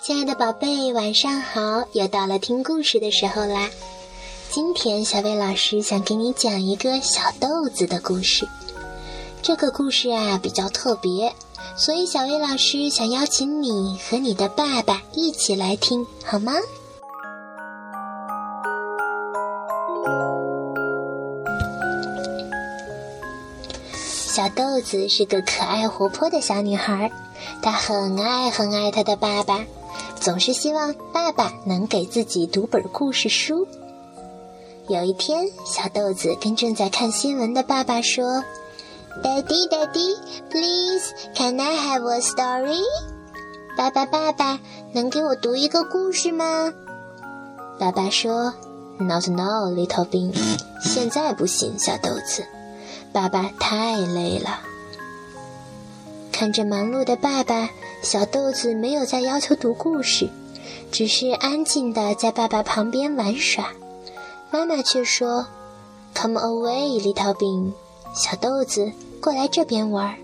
亲爱的宝贝，晚上好！又到了听故事的时候啦。今天小薇老师想给你讲一个小豆子的故事。这个故事啊比较特别，所以小薇老师想邀请你和你的爸爸一起来听，好吗？小豆子是个可爱活泼的小女孩，她很爱很爱她的爸爸。总是希望爸爸能给自己读本故事书。有一天，小豆子跟正在看新闻的爸爸说：“Daddy, Daddy, please, can I have a story？” 爸爸，爸爸，能给我读一个故事吗？爸爸说：“Not now, little bean，现在不行，小豆子，爸爸太累了。”看着忙碌的爸爸。小豆子没有再要求读故事，只是安静的在爸爸旁边玩耍。妈妈却说：“Come away, little bean，小豆子，过来这边玩。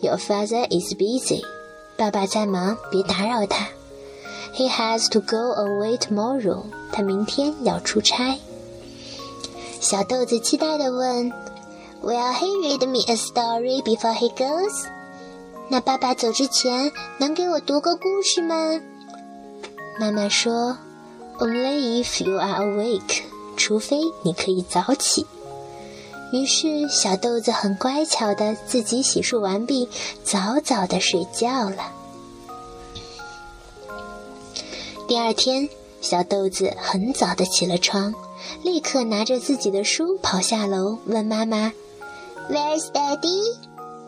Your father is busy，爸爸在忙，别打扰他。He has to go away tomorrow，他明天要出差。”小豆子期待的问：“Will he read me a story before he goes？” 那爸爸走之前能给我读个故事吗？妈妈说：“Only if you are awake，除非你可以早起。”于是小豆子很乖巧的自己洗漱完毕，早早的睡觉了。第二天，小豆子很早的起了床，立刻拿着自己的书跑下楼，问妈妈：“Where's Daddy？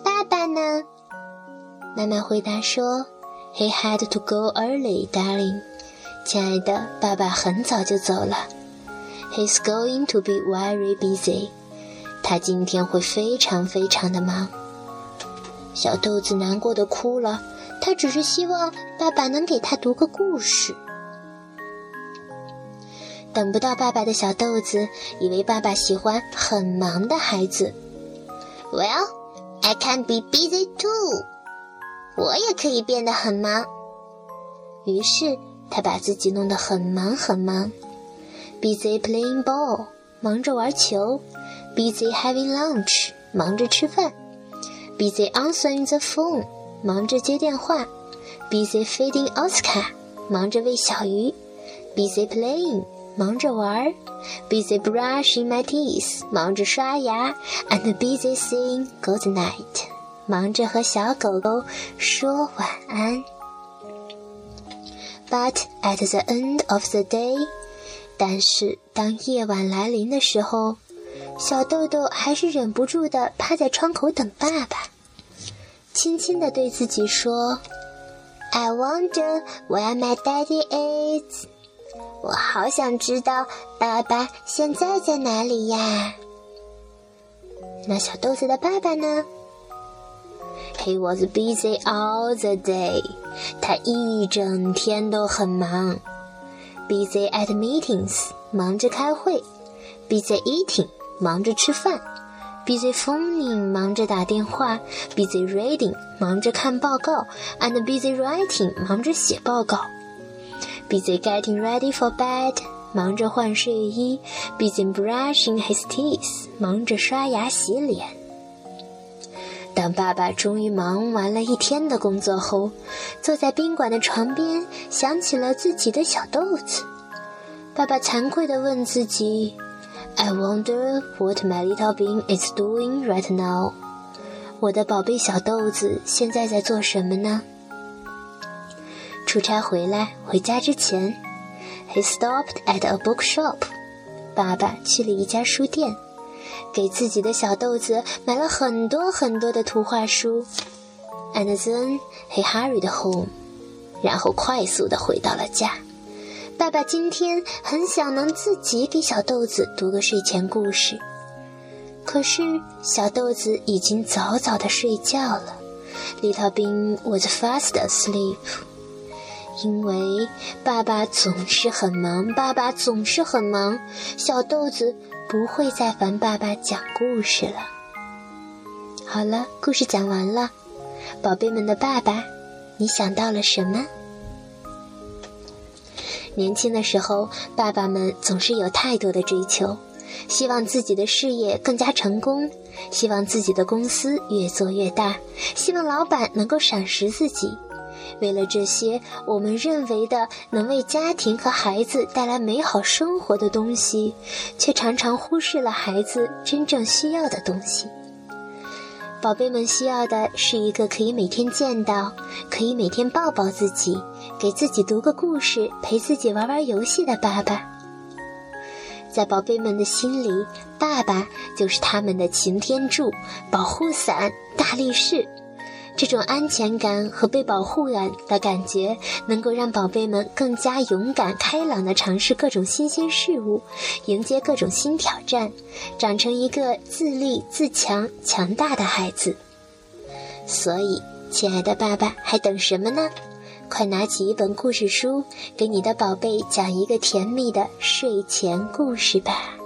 爸爸呢？”妈妈回答说：“He had to go early, darling。亲爱的，爸爸很早就走了。He's going to be very busy。他今天会非常非常的忙。”小豆子难过的哭了。他只是希望爸爸能给他读个故事。等不到爸爸的小豆子，以为爸爸喜欢很忙的孩子。Well, I can be busy too. 我也可以变得很忙。于是他把自己弄得很忙很忙，busy playing ball，忙着玩球；busy having lunch，忙着吃饭；busy answering the phone，忙着接电话；busy feeding Oscar，忙着喂小鱼；busy playing，忙着玩；busy brushing my teeth，忙着刷牙；and busy saying good night。忙着和小狗狗说晚安。But at the end of the day，但是当夜晚来临的时候，小豆豆还是忍不住的趴在窗口等爸爸，轻轻的对自己说：“I wonder where my daddy is。”我好想知道爸爸现在在哪里呀？那小豆子的爸爸呢？He was busy all the day. 他一整天都很忙。Busy at meetings. 忙着开会。Busy eating. 忙着吃饭。Busy phoning. 忙着打电话。Busy reading. 忙着看报告。And busy writing. 忙着写报告。Busy getting ready for bed. 忙着换睡衣。Busy brushing his teeth. 忙着刷牙洗脸。当爸爸终于忙完了一天的工作后，坐在宾馆的床边，想起了自己的小豆子。爸爸惭愧地问自己：“I wonder what my little bean is doing right now。”我的宝贝小豆子现在在做什么呢？出差回来，回家之前，He stopped at a bookshop。爸爸去了一家书店。给自己的小豆子买了很多很多的图画书，and then he hurried home，然后快速的回到了家。爸爸今天很想能自己给小豆子读个睡前故事，可是小豆子已经早早的睡觉了。Little Bean was fast asleep，因为爸爸总是很忙，爸爸总是很忙，小豆子。不会再烦爸爸讲故事了。好了，故事讲完了，宝贝们的爸爸，你想到了什么？年轻的时候，爸爸们总是有太多的追求，希望自己的事业更加成功，希望自己的公司越做越大，希望老板能够赏识自己。为了这些我们认为的能为家庭和孩子带来美好生活的东西，却常常忽视了孩子真正需要的东西。宝贝们需要的是一个可以每天见到、可以每天抱抱自己、给自己读个故事、陪自己玩玩游戏的爸爸。在宝贝们的心里，爸爸就是他们的擎天柱、保护伞、大力士。这种安全感和被保护感的感觉，能够让宝贝们更加勇敢、开朗地尝试各种新鲜事物，迎接各种新挑战，长成一个自立自强、强大的孩子。所以，亲爱的爸爸，还等什么呢？快拿起一本故事书，给你的宝贝讲一个甜蜜的睡前故事吧。